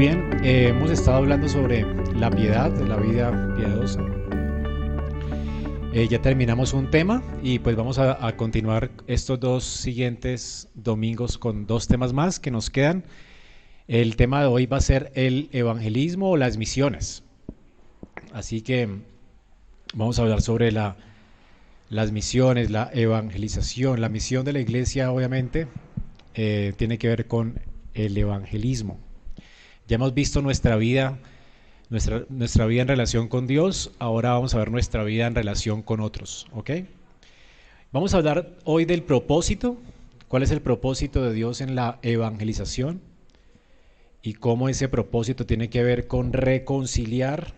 bien, eh, hemos estado hablando sobre la piedad, la vida piadosa. Eh, ya terminamos un tema y pues vamos a, continuar estos dos siguientes domingos con dos temas más que nos quedan. El tema de hoy va a ser el evangelismo o las misiones. Así que vamos a hablar sobre la, las misiones, la evangelización. La misión de la iglesia obviamente eh, tiene que ver con el evangelismo. Ya hemos visto nuestra vida, nuestra, vida en relación con Dios, ahora vamos a ver nuestra vida en relación con otros, ¿ok? Vamos a hablar hoy del propósito, cuál es el propósito de Dios en la evangelización y cómo ese propósito tiene que ver con reconciliar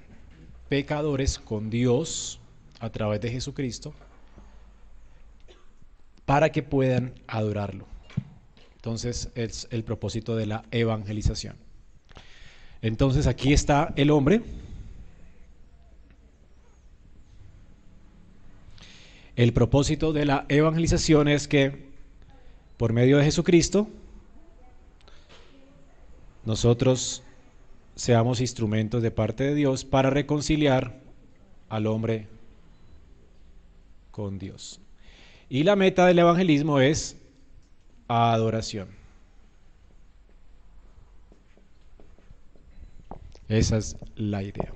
pecadores con Dios a través de Jesucristo para que puedan adorarlo. Entonces es el propósito de la evangelización. Entonces aquí está el hombre. El propósito de la evangelización es que por medio de Jesucristo nosotros seamos instrumentos de parte de Dios para reconciliar al hombre con Dios. Y la meta del evangelismo es adoración. Esa es la idea.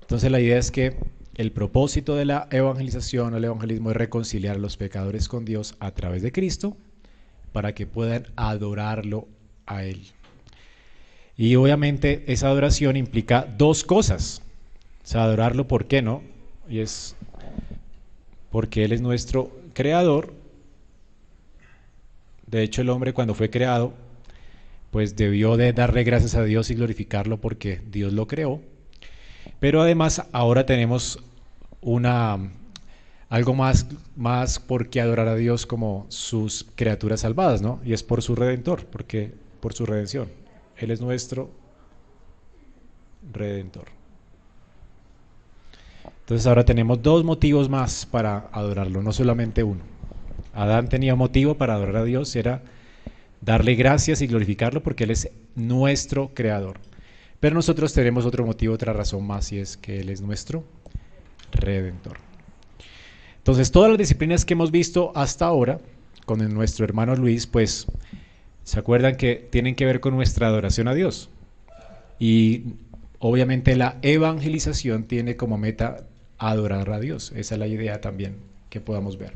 Entonces la idea es que el propósito de la evangelización o el evangelismo es reconciliar a los pecadores con Dios a través de Cristo para que puedan adorarlo a Él. Y obviamente esa adoración implica dos cosas. O sea, adorarlo, ¿por qué no? Y es porque Él es nuestro creador de hecho, el hombre cuando fue creado, pues debió de darle gracias a Dios y glorificarlo porque Dios lo creó. Pero además ahora tenemos una algo más más por qué adorar a Dios como sus criaturas salvadas, ¿no? Y es por su redentor, porque por su redención. Él es nuestro redentor. Entonces ahora tenemos dos motivos más para adorarlo, no solamente uno. Adán tenía motivo para adorar a Dios, era darle gracias y glorificarlo porque Él es nuestro creador. Pero nosotros tenemos otro motivo, otra razón más, y es que Él es nuestro redentor. Entonces, todas las disciplinas que hemos visto hasta ahora con nuestro hermano Luis, pues se acuerdan que tienen que ver con nuestra adoración a Dios. Y obviamente la evangelización tiene como meta adorar a Dios. Esa es la idea también que podamos ver.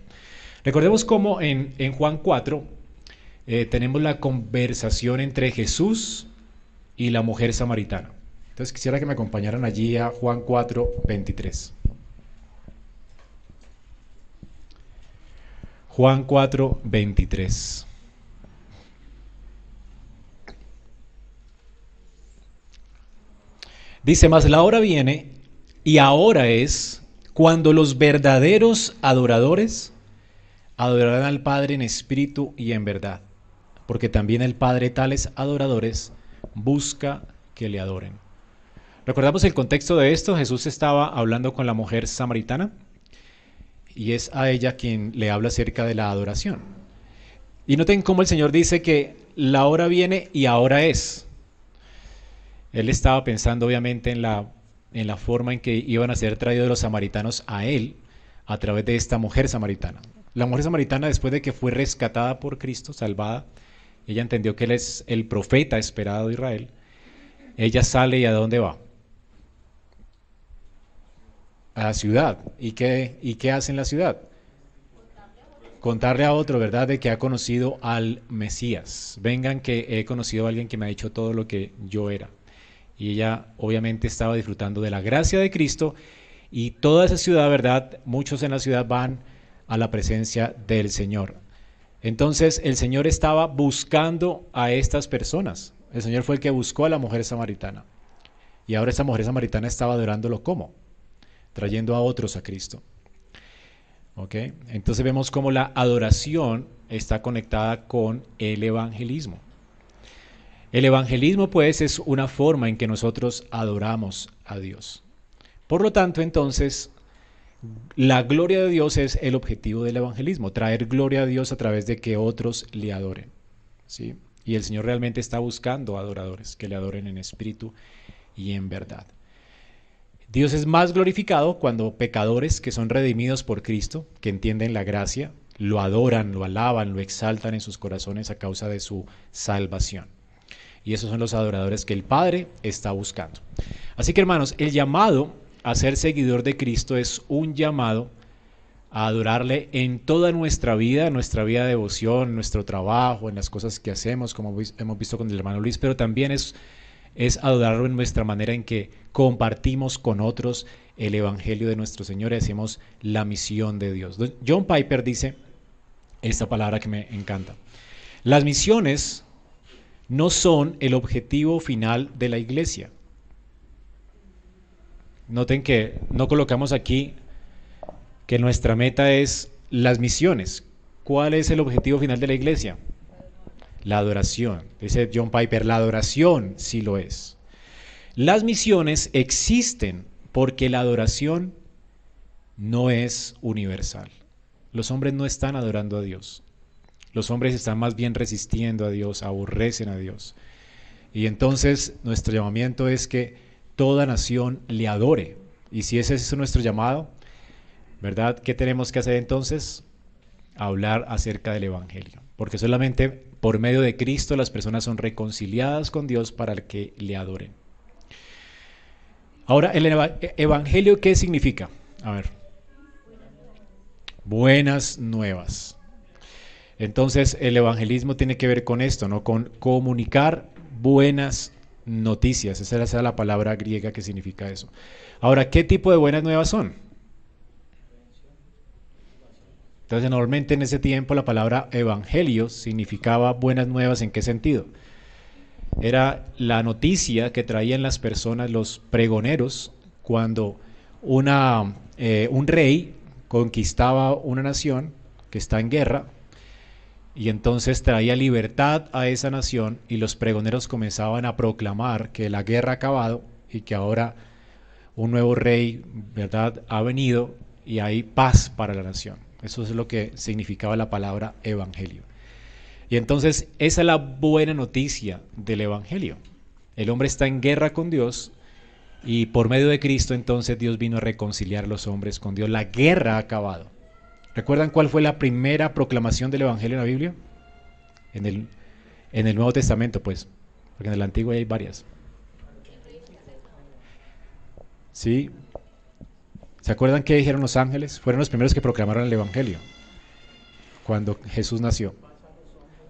Recordemos cómo en, Juan 4 eh, tenemos la conversación entre Jesús y la mujer samaritana. Entonces quisiera que me acompañaran allí a Juan 4, 23. Juan 4, 23. Dice, más la hora viene y ahora es cuando los verdaderos adoradores adorarán al Padre en espíritu y en verdad, porque también el Padre tales adoradores busca que le adoren. Recordamos el contexto de esto, Jesús estaba hablando con la mujer samaritana y es a ella quien le habla acerca de la adoración. Y noten cómo el Señor dice que la hora viene y ahora es. Él estaba pensando obviamente en la, en la forma en que iban a ser traídos los samaritanos a Él a través de esta mujer samaritana. La mujer samaritana, después de que fue rescatada por Cristo, salvada, ella entendió que Él es el profeta esperado de Israel. Ella sale y a dónde va? A la ciudad. ¿Y qué, y qué hace en la ciudad? Contarle a otro, ¿verdad?, de que ha conocido al Mesías. Vengan que he conocido a alguien que me ha dicho todo lo que yo era. Y ella obviamente estaba disfrutando de la gracia de Cristo y toda esa ciudad, ¿verdad? Muchos en la ciudad van a la presencia del Señor. Entonces el Señor estaba buscando a estas personas. El Señor fue el que buscó a la mujer samaritana. Y ahora esa mujer samaritana estaba adorándolo como? Trayendo a otros a Cristo. ¿Ok? Entonces vemos cómo la adoración está conectada con el evangelismo. El evangelismo pues es una forma en que nosotros adoramos a Dios. Por lo tanto, entonces, la gloria de Dios es el objetivo del evangelismo, traer gloria a Dios a través de que otros le adoren. ¿sí? Y el Señor realmente está buscando adoradores que le adoren en espíritu y en verdad. Dios es más glorificado cuando pecadores que son redimidos por Cristo, que entienden la gracia, lo adoran, lo alaban, lo exaltan en sus corazones a causa de su salvación. Y esos son los adoradores que el Padre está buscando. Así que hermanos, el llamado a ser seguidor de Cristo es un llamado a adorarle en toda nuestra vida, nuestra vida de devoción, nuestro trabajo, en las cosas que hacemos, como hemos visto con el hermano Luis, pero también es es adorarlo en nuestra manera en que compartimos con otros el Evangelio de nuestro Señor y hacemos la misión de Dios. John Piper dice esta palabra que me encanta. Las misiones no son el objetivo final de la iglesia. Noten que no colocamos aquí que nuestra meta es las misiones. ¿Cuál es el objetivo final de la iglesia? La adoración. Dice John Piper, la adoración sí lo es. Las misiones existen porque la adoración no es universal. Los hombres no están adorando a Dios. Los hombres están más bien resistiendo a Dios, aborrecen a Dios. Y entonces nuestro llamamiento es que toda nación le adore. Y si ese es nuestro llamado, ¿verdad? ¿Qué tenemos que hacer entonces? Hablar acerca del Evangelio. Porque solamente por medio de Cristo las personas son reconciliadas con Dios para que le adoren. Ahora, ¿el Evangelio qué significa? A ver. Buenas nuevas. Entonces, el evangelismo tiene que ver con esto, ¿no? Con comunicar buenas noticias. Esa es la palabra griega que significa eso. Ahora, ¿qué tipo de buenas nuevas son? Entonces, normalmente en ese tiempo la palabra evangelio significaba buenas nuevas. ¿En qué sentido? Era la noticia que traían las personas, los pregoneros, cuando eh, un rey conquistaba una nación que está en guerra y entonces traía libertad a esa nación y los pregoneros comenzaban a proclamar que la guerra ha acabado y que ahora un nuevo rey, ¿verdad?, ha venido y hay paz para la nación. Eso es lo que significaba la palabra evangelio. Y entonces esa es la buena noticia del evangelio. El hombre está en guerra con Dios y por medio de Cristo entonces Dios vino a reconciliar a los hombres con Dios. La guerra ha acabado. ¿Recuerdan cuál fue la primera proclamación del evangelio en la Biblia? En el, en el Nuevo Testamento, pues, porque en el Antiguo hay varias. ¿Sí? ¿Se acuerdan qué dijeron los ángeles? Fueron los primeros que proclamaron el Evangelio cuando Jesús nació.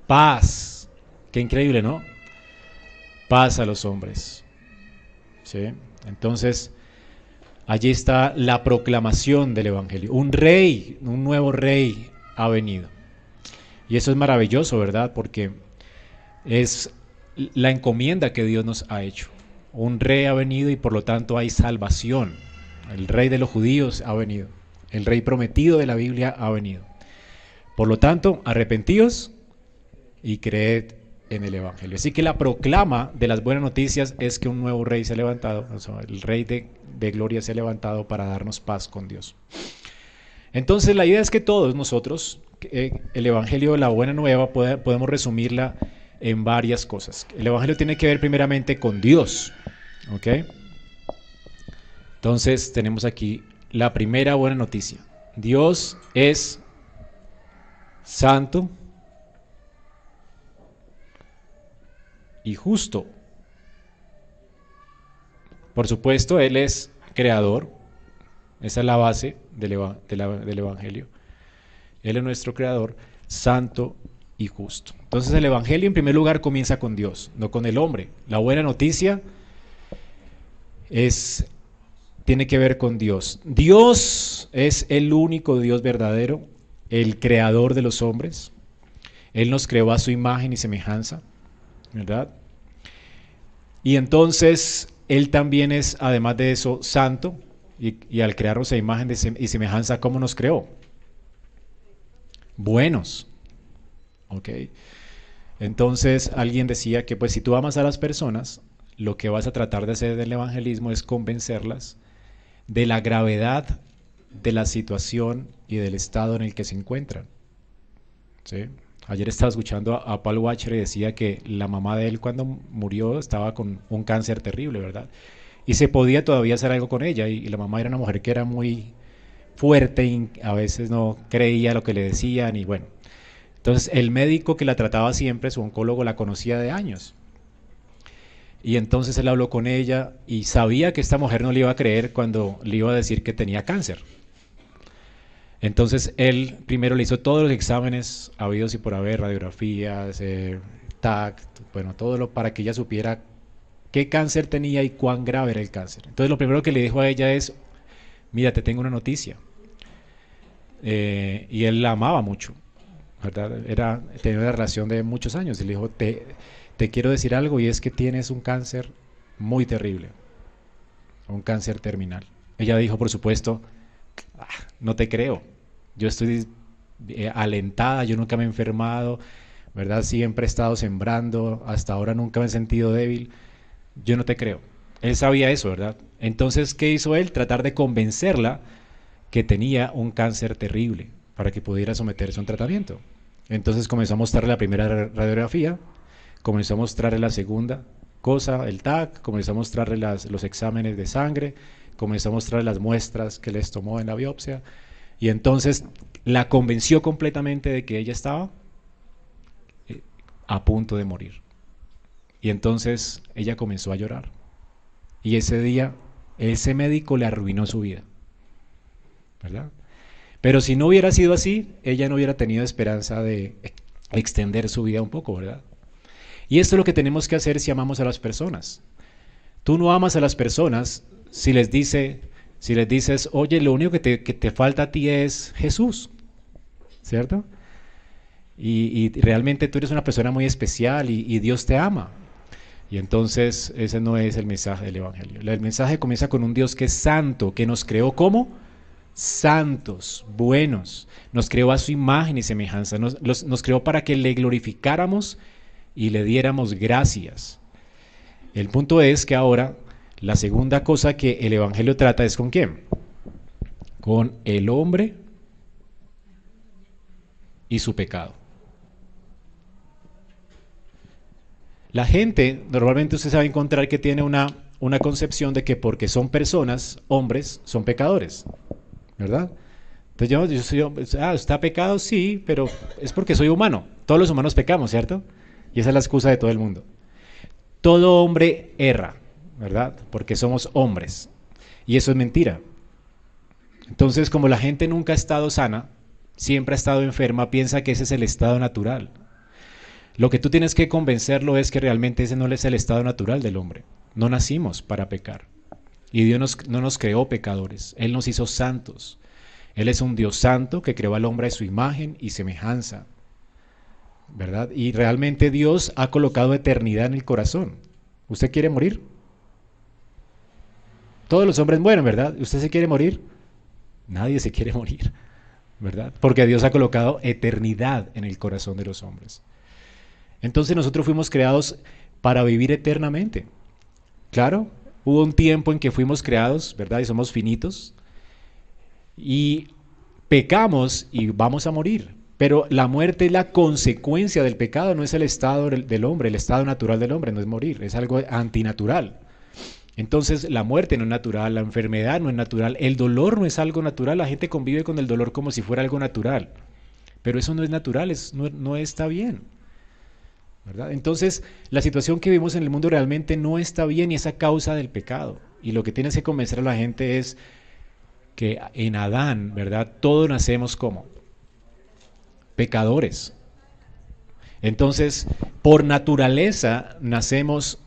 Paz. Qué increíble, ¿no? Paz a los hombres. ¿Sí? Entonces, allí está la proclamación del Evangelio. Un rey, un nuevo rey ha venido. Y eso es maravilloso, ¿verdad? Porque es la encomienda que Dios nos ha hecho. Un rey ha venido y por lo tanto hay salvación el rey de los judíos ha venido. El rey prometido de la Biblia ha venido. Por lo tanto, arrepentíos y creed en el Evangelio. Así que la proclama de las buenas noticias es que un nuevo rey se ha levantado, el rey de, gloria se ha levantado para darnos paz con Dios. Entonces la idea es que todos nosotros, eh, el Evangelio, la buena nueva, podemos resumirla en varias cosas. El Evangelio tiene que ver primeramente con Dios. ¿ok?, entonces tenemos aquí la primera buena noticia. Dios es santo y justo. Por supuesto, Él es creador. Esa es la base del, del, Evangelio. Él es nuestro creador, santo y justo. Entonces el Evangelio en primer lugar comienza con Dios, no con el hombre. La buena noticia es tiene que ver con Dios. Dios es el único Dios verdadero, el creador de los hombres. Él nos creó a su imagen y semejanza, ¿verdad? Y entonces Él también es, además de eso, santo, y, al crearnos a imagen y semejanza, ¿cómo nos creó? Buenos. ¿Ok? Entonces alguien decía que pues si tú amas a las personas, lo que vas a tratar de hacer del evangelismo es convencerlas de la gravedad de la situación y del estado en el que se encuentran. Ayer estaba escuchando a, Paul Watcher y decía que la mamá de él cuando murió estaba con un cáncer terrible, ¿verdad? Y se podía todavía hacer algo con ella. Y, la mamá era una mujer que era muy fuerte y a veces no creía lo que le decían y bueno. Entonces el médico que la trataba siempre, su oncólogo, la conocía de años. Y entonces él habló con ella y sabía que esta mujer no le iba a creer cuando le iba a decir que tenía cáncer. Entonces él primero le hizo todos los exámenes habidos y por haber, radiografías, eh, TAC, bueno, todo lo para que ella supiera qué cáncer tenía y cuán grave era el cáncer. Entonces lo primero que le dijo a ella es, mira, te tengo una noticia. Eh, y él la amaba mucho, ¿verdad? Era, tenía una relación de muchos años y le dijo, te, quiero decir algo y es que tienes un cáncer muy terrible, un cáncer terminal. Ella dijo, por supuesto, Ah, no te creo. Yo estoy eh, alentada, yo nunca me he enfermado, ¿verdad? Siempre he estado sembrando, hasta ahora nunca me he sentido débil. Yo no te creo. Él sabía eso, ¿verdad? Entonces, ¿qué hizo él? Tratar de convencerla que tenía un cáncer terrible para que pudiera someterse a un tratamiento. Entonces comenzó a mostrarle la primera radiografía, comenzó a mostrarle la segunda cosa, el TAC, comenzó a mostrarle los exámenes de sangre, comenzó a mostrar las muestras que les tomó en la biopsia y entonces la convenció completamente de que ella estaba eh, a punto de morir. Y entonces ella comenzó a llorar. Y ese día ese médico le arruinó su vida. ¿Verdad? Pero si no hubiera sido así, ella no hubiera tenido esperanza de extender su vida un poco, ¿verdad? Y esto es lo que tenemos que hacer si amamos a las personas. Tú no amas a las personas si les dice, si les dices, oye, lo único que te, falta a ti es Jesús, ¿cierto? Y, realmente tú eres una persona muy especial y, Dios te ama. Y entonces ese no es el mensaje del Evangelio. El mensaje comienza con un Dios que es santo, que nos creó como santos, buenos. Nos creó a su imagen y semejanza. Nos, nos creó para que le glorificáramos y le diéramos gracias. El punto es que ahora la segunda cosa que el Evangelio trata es con quién? Con el hombre y su pecado. La gente, normalmente usted sabe encontrar que tiene una, una concepción de que porque son personas, hombres, son pecadores. ¿Verdad? Entonces yo, yo soy, ah, ¿está pecado? Sí, pero es porque soy humano. Todos los humanos pecamos, ¿cierto? Y esa es la excusa de todo el mundo. Todo hombre erra. ¿Verdad? Porque somos hombres. Y eso es mentira. Entonces, como la gente nunca ha estado sana, siempre ha estado enferma, piensa que ese es el estado natural. Lo que tú tienes que convencerlo es que realmente ese no es el estado natural del hombre. No nacimos para pecar. Y Dios no nos creó pecadores. Él nos hizo santos. Él es un Dios santo que creó al hombre a su imagen y semejanza. ¿Verdad? Y realmente Dios ha colocado eternidad en el corazón. ¿Usted quiere morir? Todos los hombres mueren, ¿verdad? ¿Usted se quiere morir? Nadie se quiere morir, ¿verdad? Porque Dios ha colocado eternidad en el corazón de los hombres. Entonces nosotros fuimos creados para vivir eternamente. Claro, hubo un tiempo en que fuimos creados, ¿verdad? Y somos finitos. Y pecamos y vamos a morir. Pero la muerte es la consecuencia del pecado, no es el estado del hombre, el estado natural del hombre, no es morir, es algo antinatural. Entonces la muerte no es natural, la enfermedad no es natural, el dolor no es algo natural, la gente convive con el dolor como si fuera algo natural, pero eso no es natural, no, está bien. Entonces la situación que vivimos en el mundo realmente no está bien y es a causa del pecado. Y lo que tienes que convencer a la gente es que en Adán, ¿verdad? Todos nacemos como pecadores. Entonces, por naturaleza nacemos,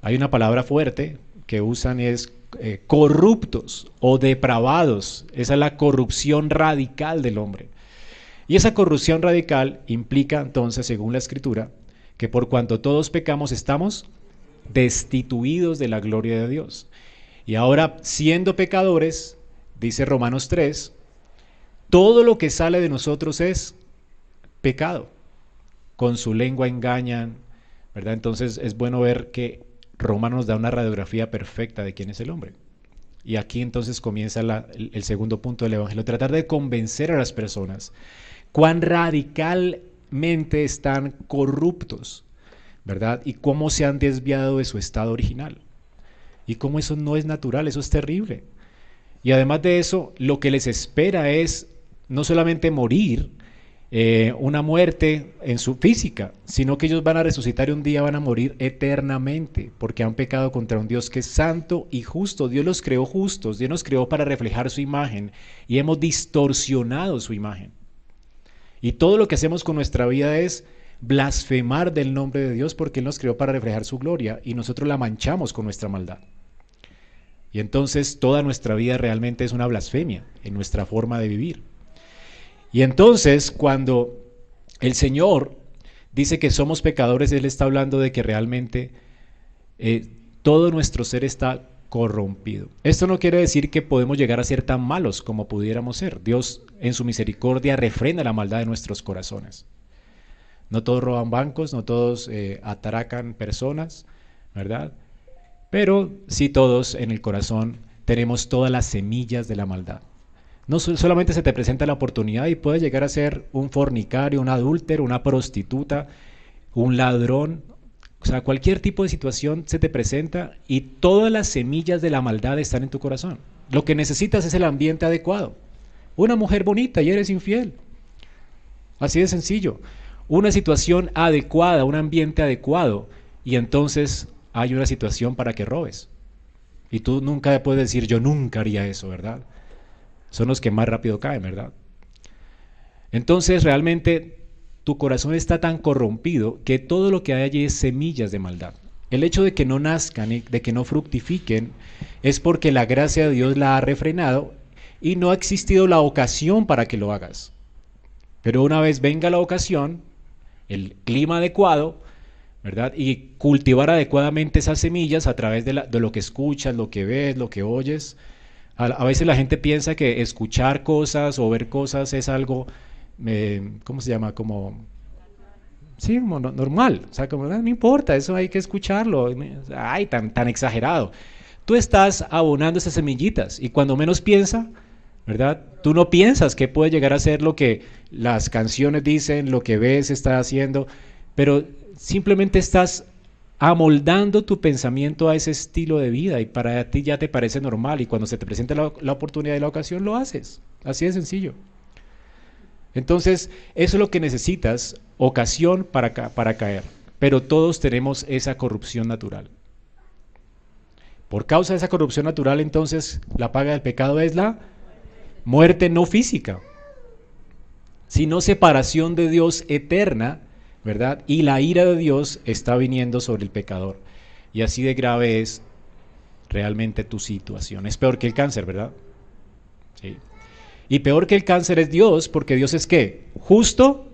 hay una palabra fuerte, que usan es eh, corruptos o depravados. Esa es la corrupción radical del hombre. Y esa corrupción radical implica entonces, según la escritura, que por cuanto todos pecamos estamos destituidos de la gloria de Dios. Y ahora, siendo pecadores, dice Romanos 3, todo lo que sale de nosotros es pecado. Con su lengua engañan, ¿verdad? Entonces es bueno ver que Romanos nos da una radiografía perfecta de quién es el hombre. Y aquí entonces comienza el, el segundo punto del Evangelio, tratar de convencer a las personas cuán radicalmente mente están corruptos, ¿verdad? Y cómo se han desviado de su estado original. Y cómo eso no es natural, eso es terrible. Y además de eso, lo que les espera es no solamente morir, eh, una muerte en su física, sino que ellos van a resucitar y un día van a morir eternamente, porque han pecado contra un Dios que es santo y justo. Dios los creó justos, Dios nos creó para reflejar su imagen y hemos distorsionado su imagen. Y todo lo que hacemos con nuestra vida es blasfemar del nombre de Dios porque Él nos creó para reflejar su gloria y nosotros la manchamos con nuestra maldad. Y entonces toda nuestra vida realmente es una blasfemia en nuestra forma de vivir. Y entonces cuando el Señor dice que somos pecadores, Él está hablando de que realmente eh, todo nuestro ser está corrompido. Esto no quiere decir que podemos llegar a ser tan malos como pudiéramos ser. Dios en su misericordia refrena la maldad de nuestros corazones. No todos roban bancos, no todos eh, atracan personas, ¿verdad? Pero sí todos en el corazón tenemos todas las semillas de la maldad. No solamente se te presenta la oportunidad y puedes llegar a ser un fornicario, un adúltero, una prostituta, un ladrón, o sea, cualquier tipo de situación se te presenta y todas las semillas de la maldad están en tu corazón. Lo que necesitas es el ambiente adecuado. Una mujer bonita y eres infiel. Así de sencillo. Una situación adecuada, un ambiente adecuado y entonces hay una situación para que robes. Y tú nunca puedes decir, yo nunca haría eso, ¿verdad? Son los que más rápido caen, ¿verdad? Entonces realmente tu corazón está tan corrompido que todo lo que hay allí es semillas de maldad. El hecho de que no nazcan y de que no fructifiquen es porque la gracia de Dios la ha refrenado y no ha existido la ocasión para que lo hagas. Pero una vez venga la ocasión, el clima adecuado, ¿verdad? Y cultivar adecuadamente esas semillas a través de, lo que escuchas, lo que ves, lo que oyes. A, veces la gente piensa que escuchar cosas o ver cosas es algo, eh, ¿cómo se llama? Como, sí, como normal. O sea, como, ah, no, importa, eso hay que escucharlo. Ay, tan, exagerado. Tú estás abonando esas semillitas y cuando menos piensa, ¿verdad? Tú no piensas que puede llegar a ser lo que las canciones dicen, lo que ves está haciendo, pero simplemente estás amoldando tu pensamiento a ese estilo de vida y para ti ya te parece normal y cuando se te presenta la, oportunidad y la ocasión lo haces. Así de sencillo. Entonces, eso es lo que necesitas, ocasión para, para caer. Pero todos tenemos esa corrupción natural. Por causa de esa corrupción natural, entonces, la paga del pecado es la muerte no física, sino separación de Dios eterna ¿verdad? Y la ira de Dios está viniendo sobre el pecador. Y así de grave es realmente tu situación. Es peor que el cáncer, ¿verdad? Sí. Y peor que el cáncer es Dios, porque Dios es qué? Justo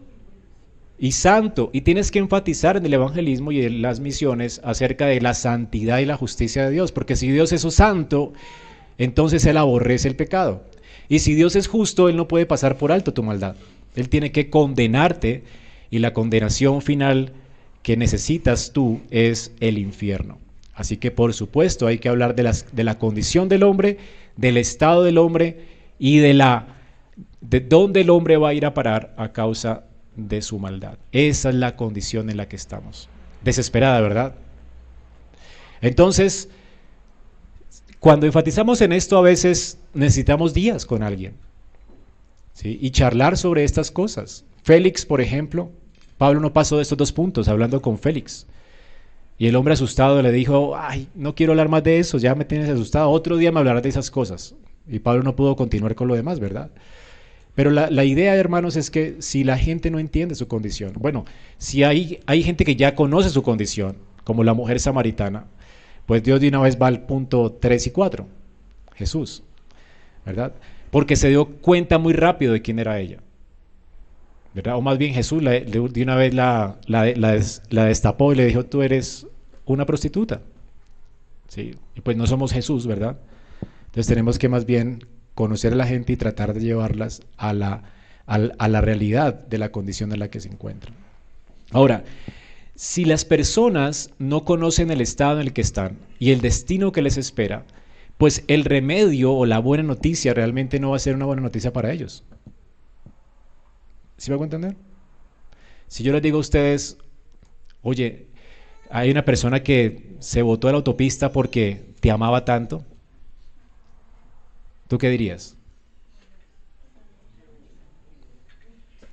y santo. Y tienes que enfatizar en el evangelismo y en las misiones acerca de la santidad y la justicia de Dios. Porque si Dios es santo, entonces Él aborrece el pecado. Y si Dios es justo, Él no puede pasar por alto tu maldad. Él tiene que condenarte y la condenación final que necesitas tú es el infierno. Así que por supuesto hay que hablar de, de la condición del hombre, del estado del hombre y de la de dónde el hombre va a ir a parar a causa de su maldad. Esa es la condición en la que estamos. Desesperada, ¿verdad? Entonces, cuando enfatizamos en esto, a veces necesitamos días con alguien ¿sí? y charlar sobre estas cosas. Félix, por ejemplo, Pablo no pasó de estos dos puntos hablando con Félix. Y el hombre asustado le dijo, ay, no quiero hablar más de eso, ya me tienes asustado, otro día me hablarás de esas cosas. Y Pablo no pudo continuar con lo demás, ¿verdad? Pero la, idea, hermanos, es que si la gente no entiende su condición, bueno, si hay, hay gente que ya conoce su condición, como la mujer samaritana, pues Dios de una vez va al punto 3 y 4, Jesús, ¿verdad? Porque se dio cuenta muy rápido de quién era ella. O más bien Jesús de una vez la, la, destapó y le dijo, tú eres una prostituta. ¿Sí? Y pues no somos Jesús, ¿verdad? Entonces tenemos que más bien conocer a la gente y tratar de llevarlas a la, a la realidad de la condición en la que se encuentran. Ahora, si las personas no conocen el estado en el que están y el destino que les espera, pues el remedio o la buena noticia realmente no va a ser una buena noticia para ellos. ¿Sí me hago entender? Si yo les digo a ustedes, oye, hay una persona que se botó a la autopista porque te amaba tanto, ¿tú qué dirías?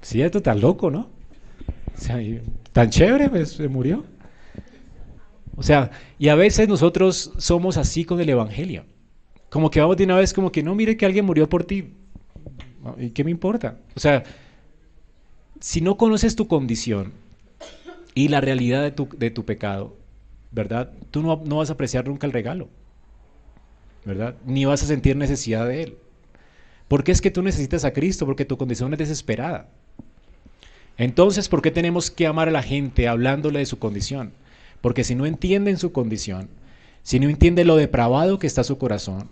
Sí, esto tan loco, ¿no? O sea, tan chévere, pues se murió. O sea, y a veces nosotros somos así con el Evangelio. Como que vamos de una vez como que no, mire que alguien murió por ti. ¿Y qué me importa? O sea, si no conoces tu condición y la realidad de tu, pecado, ¿verdad? Tú no, no vas a apreciar nunca el regalo, ¿verdad? Ni vas a sentir necesidad de él. ¿Por qué es que tú necesitas a Cristo? Porque tu condición es desesperada. Entonces, ¿por qué tenemos que amar a la gente hablándole de su condición? Porque si no entienden su condición, si no entienden lo depravado que está su corazón,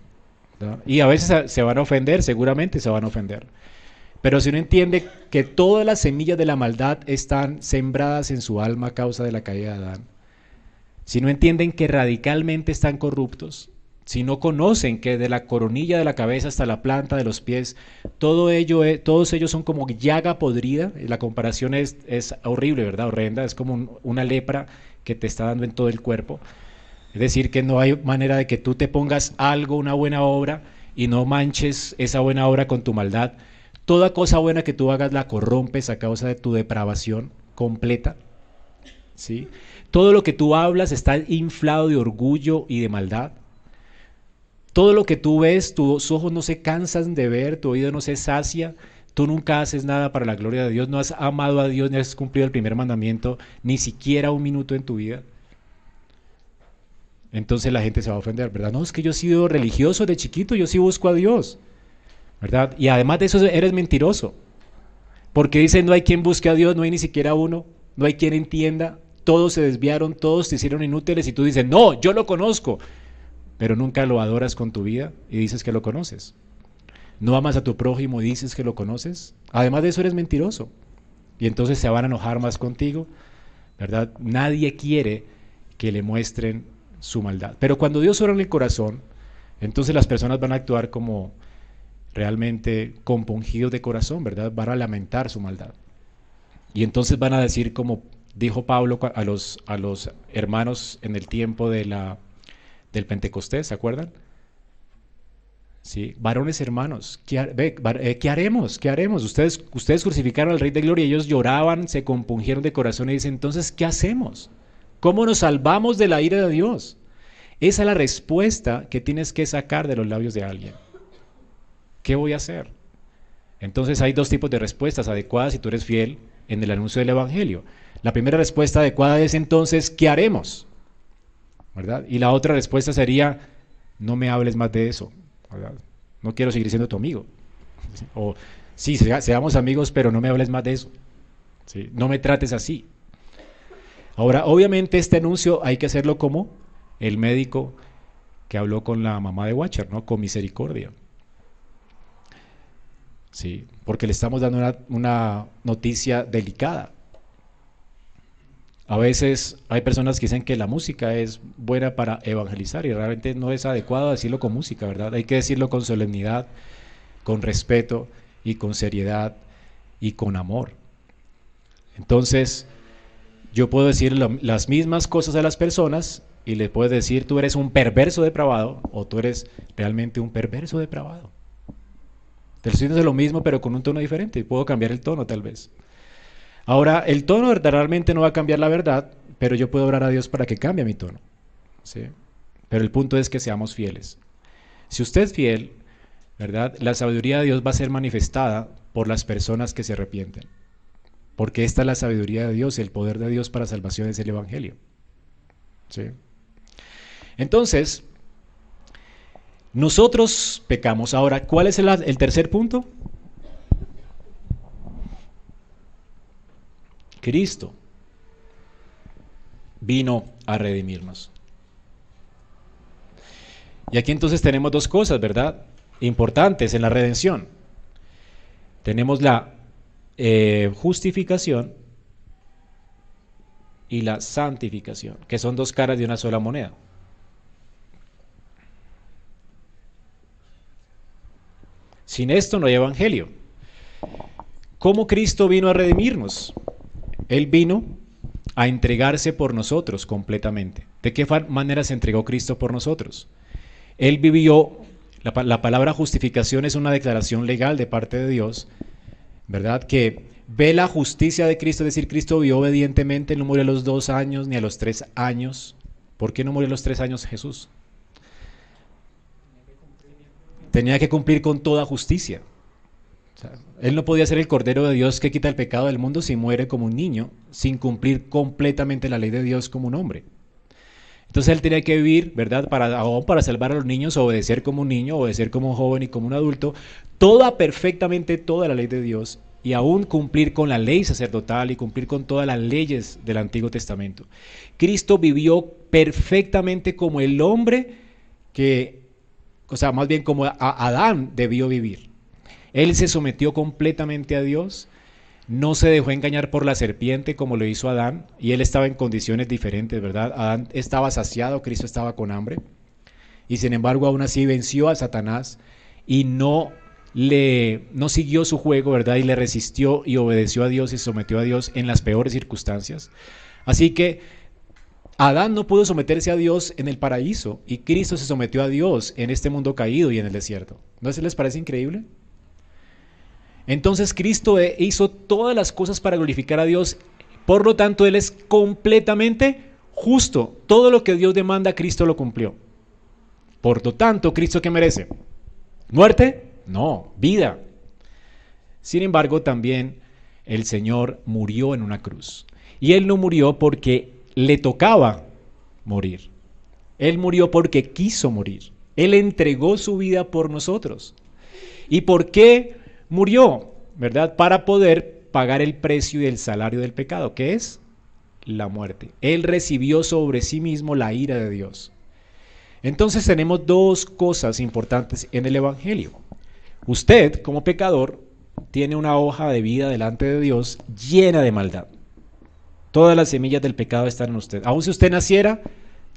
y a veces se van a ofender, seguramente se van a ofender, pero si no entiende que todas las semillas de la maldad están sembradas en su alma a causa de la caída de Adán, si no entienden que radicalmente están corruptos, si no conocen que de la coronilla de la cabeza hasta la planta de los pies, todo ello todos ellos son como llaga podrida, la comparación es, es horrible, ¿verdad? Horrenda, es como una lepra que te está dando en todo el cuerpo. Es decir, que no hay manera de que tú te pongas algo, una buena obra, y no manches esa buena obra con tu maldad. Toda cosa buena que tú hagas la corrompes a causa de tu depravación completa. ¿sí? Todo lo que tú hablas está inflado de orgullo y de maldad. Todo lo que tú ves, tus ojos no se cansan de ver, tu oído no se sacia, tú nunca haces nada para la gloria de Dios, no has amado a Dios, ni has cumplido el primer mandamiento, ni siquiera un minuto en tu vida. Entonces la gente se va a ofender, ¿verdad? No, es que yo he sido religioso de chiquito, yo sí busco a Dios, ¿verdad? Y además de eso eres mentiroso, porque dicen no hay quien busque a Dios, no hay ni siquiera uno, no hay quien entienda, todos se desviaron, todos te hicieron inútiles y tú dices, no, yo lo conozco, pero nunca lo adoras con tu vida y dices que lo conoces. No amas a tu prójimo y dices que lo conoces. Además de eso eres mentiroso. Y entonces se van a enojar más contigo, ¿verdad? Nadie quiere que le muestren su maldad. Pero cuando Dios ora en el corazón, entonces las personas van a actuar como realmente compungidos de corazón, ¿verdad? Van a lamentar su maldad. Y entonces van a decir como dijo Pablo a los, a los hermanos en el tiempo de la del Pentecostés, ¿se acuerdan? Sí, varones hermanos, ¿qué, eh, ¿qué, haremos? ¿Qué haremos? Ustedes, ustedes crucificaron al Rey de Gloria, ellos lloraban, se compungieron de corazón y dicen, entonces, ¿qué hacemos? ¿Cómo nos salvamos de la ira de Dios? Esa es la respuesta que tienes que sacar de los labios de alguien. ¿Qué voy a hacer? Entonces hay dos tipos de respuestas adecuadas si tú eres fiel en el anuncio del Evangelio. La primera respuesta adecuada es entonces, ¿qué haremos? Y la otra respuesta sería, no me hables más de eso, no quiero seguir siendo tu amigo. O sí, seamos amigos, pero no me hables más de eso. No me trates así. Ahora, obviamente este anuncio hay que hacerlo como el médico que habló con la mamá de Watcher, ¿no? Con misericordia. Sí, porque le estamos dando una, noticia delicada. A veces hay personas que dicen que la música es buena para evangelizar y realmente no es adecuado decirlo con música, ¿verdad? Hay que decirlo con solemnidad, con respeto y con seriedad y con amor. Entonces, yo puedo decir las mismas cosas a las personas y le puedes decir tú eres un perverso depravado o tú eres realmente un perverso depravado. Te estoy diciendo lo mismo pero con un tono diferente. Puedo cambiar el tono tal vez. Ahora, el tono verdaderamente no va a cambiar la verdad, pero yo puedo orar a Dios para que cambie mi tono. ¿sí? Pero el punto es que seamos fieles. Si usted es fiel, ¿verdad? La sabiduría de Dios va a ser manifestada por las personas que se arrepienten. Porque esta es la sabiduría de Dios, el poder de Dios para salvación es el Evangelio. ¿sí? Entonces, nosotros pecamos. Ahora, ¿cuál es el, tercer punto? Cristo vino a redimirnos. Y aquí entonces tenemos dos cosas, ¿verdad? Importantes en la redención. Tenemos la eh, justificación y la santificación, que son dos caras de una sola moneda. Sin esto no hay evangelio. ¿Cómo Cristo vino a redimirnos? Él vino a entregarse por nosotros completamente. ¿De qué manera se entregó Cristo por nosotros? Él vivió, la, la palabra justificación es una declaración legal de parte de Dios, ¿verdad? Que ve la justicia de Cristo, es decir, Cristo vivió obedientemente, no murió a los dos años ni a los tres años. ¿Por qué no murió a los tres años Jesús? Tenía que cumplir con toda justicia. él no podía ser el Cordero de Dios que quita el pecado del mundo si muere como un niño, sin cumplir completamente la ley de Dios como un hombre. Entonces él tenía que vivir, ¿verdad? Para, para salvar a los niños, obedecer como un niño, obedecer como un joven y como un adulto, toda perfectamente toda la ley de Dios y aún cumplir con la ley sacerdotal y cumplir con todas las leyes del Antiguo Testamento. Cristo vivió perfectamente como el hombre que, o sea, más bien como Adán debió vivir. Él se sometió completamente a Dios, no se dejó engañar por la serpiente como lo hizo Adán, y él estaba en condiciones diferentes, ¿verdad? Adán estaba saciado, Cristo estaba con hambre, y sin embargo aún así venció a Satanás y no le, no siguió su juego, ¿verdad? Y le resistió y obedeció a Dios y sometió a Dios en las peores circunstancias. Así que Adán no pudo someterse a Dios en el paraíso y Cristo se sometió a Dios en este mundo caído y en el desierto. ¿No se les parece increíble? Entonces Cristo e, hizo todas las cosas para glorificar a Dios, por lo tanto Él es completamente justo. Todo lo que Dios demanda, Cristo lo cumplió. Por lo tanto, ¿Cristo qué merece? ¿Muerte? No, vida. Sin embargo, también el Señor murió en una cruz. Y Él no murió porque le tocaba morir. Él murió porque quiso morir. Él entregó su vida por nosotros. ¿Y por qué murió? ¿Verdad? Para poder pagar el precio y el salario del pecado, que es la muerte. Él recibió sobre sí mismo la ira de Dios. Entonces tenemos dos cosas importantes en el Evangelio. Usted, como pecador, tiene una hoja de vida delante de Dios llena de maldad. Todas las semillas del pecado están en usted. Aun si usted naciera,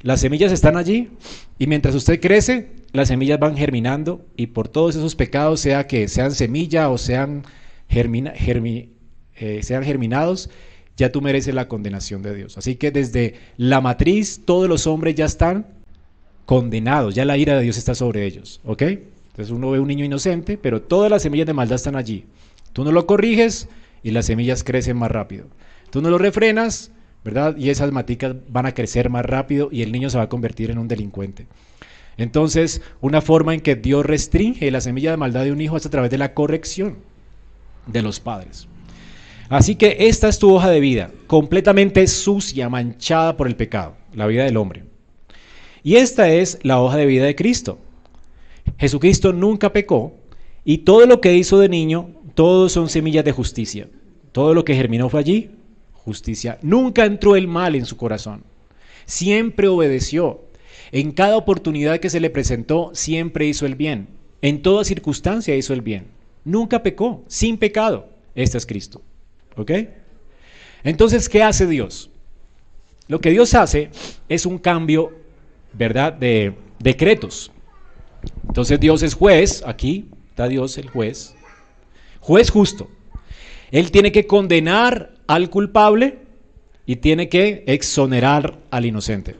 las semillas están allí y mientras usted crece, las semillas van germinando y por todos esos pecados, sea que sean semilla o sean, eh, sean germinados, ya tú mereces la condenación de Dios. Así que desde la matriz todos los hombres ya están condenados, ya la ira de Dios está sobre ellos. ¿Ok? Entonces uno ve un niño inocente, pero todas las semillas de maldad están allí. Tú no lo corriges y las semillas crecen más rápido. Tú no lo refrenas, ¿verdad? Y esas maticas van a crecer más rápido y el niño se va a convertir en un delincuente. Entonces, una forma en que Dios restringe la semilla de maldad de un hijo es a través de la corrección de los padres. Así que esta es tu hoja de vida, completamente sucia, manchada por el pecado, la vida del hombre. Y esta es la hoja de vida de Cristo. Jesucristo nunca pecó y todo lo que hizo de niño, todo son semillas de justicia. Todo lo que germinó fue allí, justicia. Nunca entró el mal en su corazón. Siempre obedeció. En cada oportunidad que se le presentó, siempre hizo el bien. En toda circunstancia hizo el bien. Nunca pecó, sin pecado. Este es Cristo. ¿Ok? Entonces, ¿qué hace Dios? Lo que Dios hace es un cambio, ¿verdad?, de decretos. Entonces Dios es juez, aquí está Dios el juez, juez justo. Él tiene que condenar al culpable y tiene que exonerar al inocente.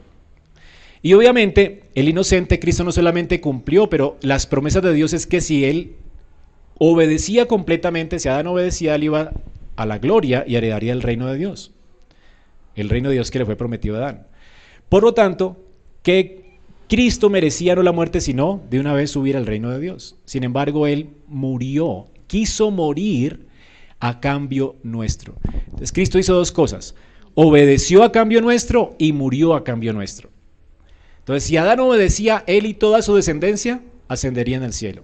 Y obviamente el inocente Cristo no solamente cumplió, pero las promesas de Dios es que si él obedecía completamente, si Adán obedecía, él iba a la gloria y heredaría el reino de Dios. El reino de Dios que le fue prometido a Adán. Por lo tanto, ¿qué Cristo merecía no la muerte, sino de una vez subir al reino de Dios. Sin embargo, Él murió, quiso morir a cambio nuestro. Entonces, Cristo hizo dos cosas. Obedeció a cambio nuestro y murió a cambio nuestro. Entonces, si Adán obedecía, él y toda su descendencia ascenderían al cielo.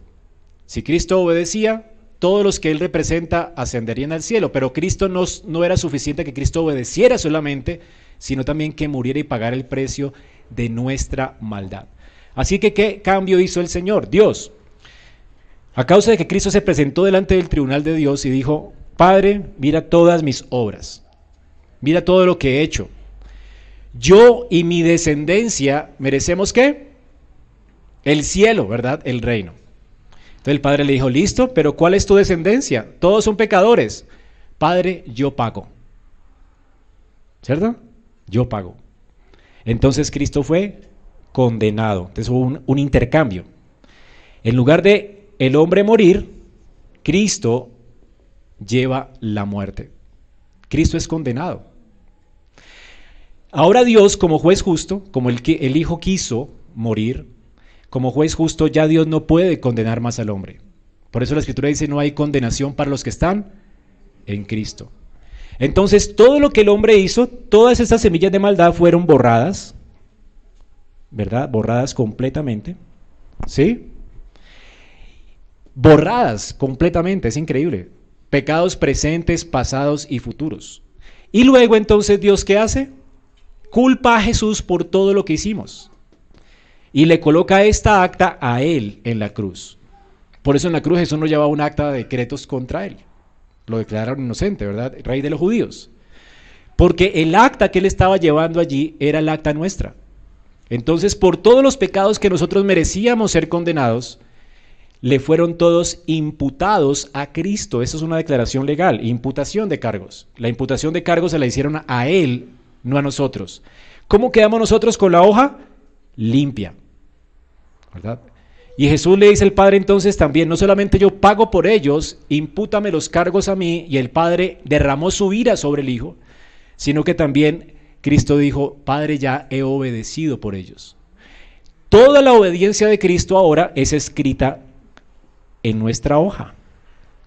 Si Cristo obedecía, todos los que él representa ascenderían al cielo. Pero Cristo no, no era suficiente que Cristo obedeciera solamente, sino también que muriera y pagara el precio de nuestra maldad. Así que, ¿qué cambio hizo el Señor? Dios. A causa de que Cristo se presentó delante del tribunal de Dios y dijo, Padre, mira todas mis obras, mira todo lo que he hecho. Yo y mi descendencia merecemos qué? El cielo, ¿verdad? El reino. Entonces el padre le dijo, listo, pero ¿cuál es tu descendencia? Todos son pecadores. Padre, yo pago. ¿cierto? Yo pago. Entonces Cristo fue condenado. Entonces hubo un, un intercambio. En lugar de el hombre morir, Cristo lleva la muerte. Cristo es condenado. Ahora Dios, como juez justo, como el, que, el Hijo quiso morir, como juez justo, ya Dios no puede condenar más al hombre. Por eso la Escritura dice, no hay condenación para los que están en Cristo. Entonces, todo lo que el hombre hizo, todas estas semillas de maldad fueron borradas, ¿verdad? Borradas completamente. ¿Sí? Borradas completamente, es increíble. Pecados presentes, pasados y futuros. Y luego entonces Dios, ¿qué hace? Culpa a Jesús por todo lo que hicimos. Y le coloca esta acta a él en la cruz. Por eso en la cruz Jesús no llevaba un acta de decretos contra él. Lo declararon inocente, ¿verdad? Rey de los judíos. Porque el acta que él estaba llevando allí era el acta nuestra. Entonces, por todos los pecados que nosotros merecíamos ser condenados, le fueron todos imputados a Cristo. Eso es una declaración legal, imputación de cargos. La imputación de cargos se la hicieron a Él, no a nosotros. ¿Cómo quedamos nosotros con la hoja? Limpia. ¿Verdad? Y Jesús le dice al Padre entonces también, no solamente yo pago por ellos, impútame los cargos a mí, y el Padre derramó su ira sobre el Hijo, sino que también Cristo dijo, Padre, ya he obedecido por ellos. Toda la obediencia de Cristo ahora es escrita en nuestra hoja,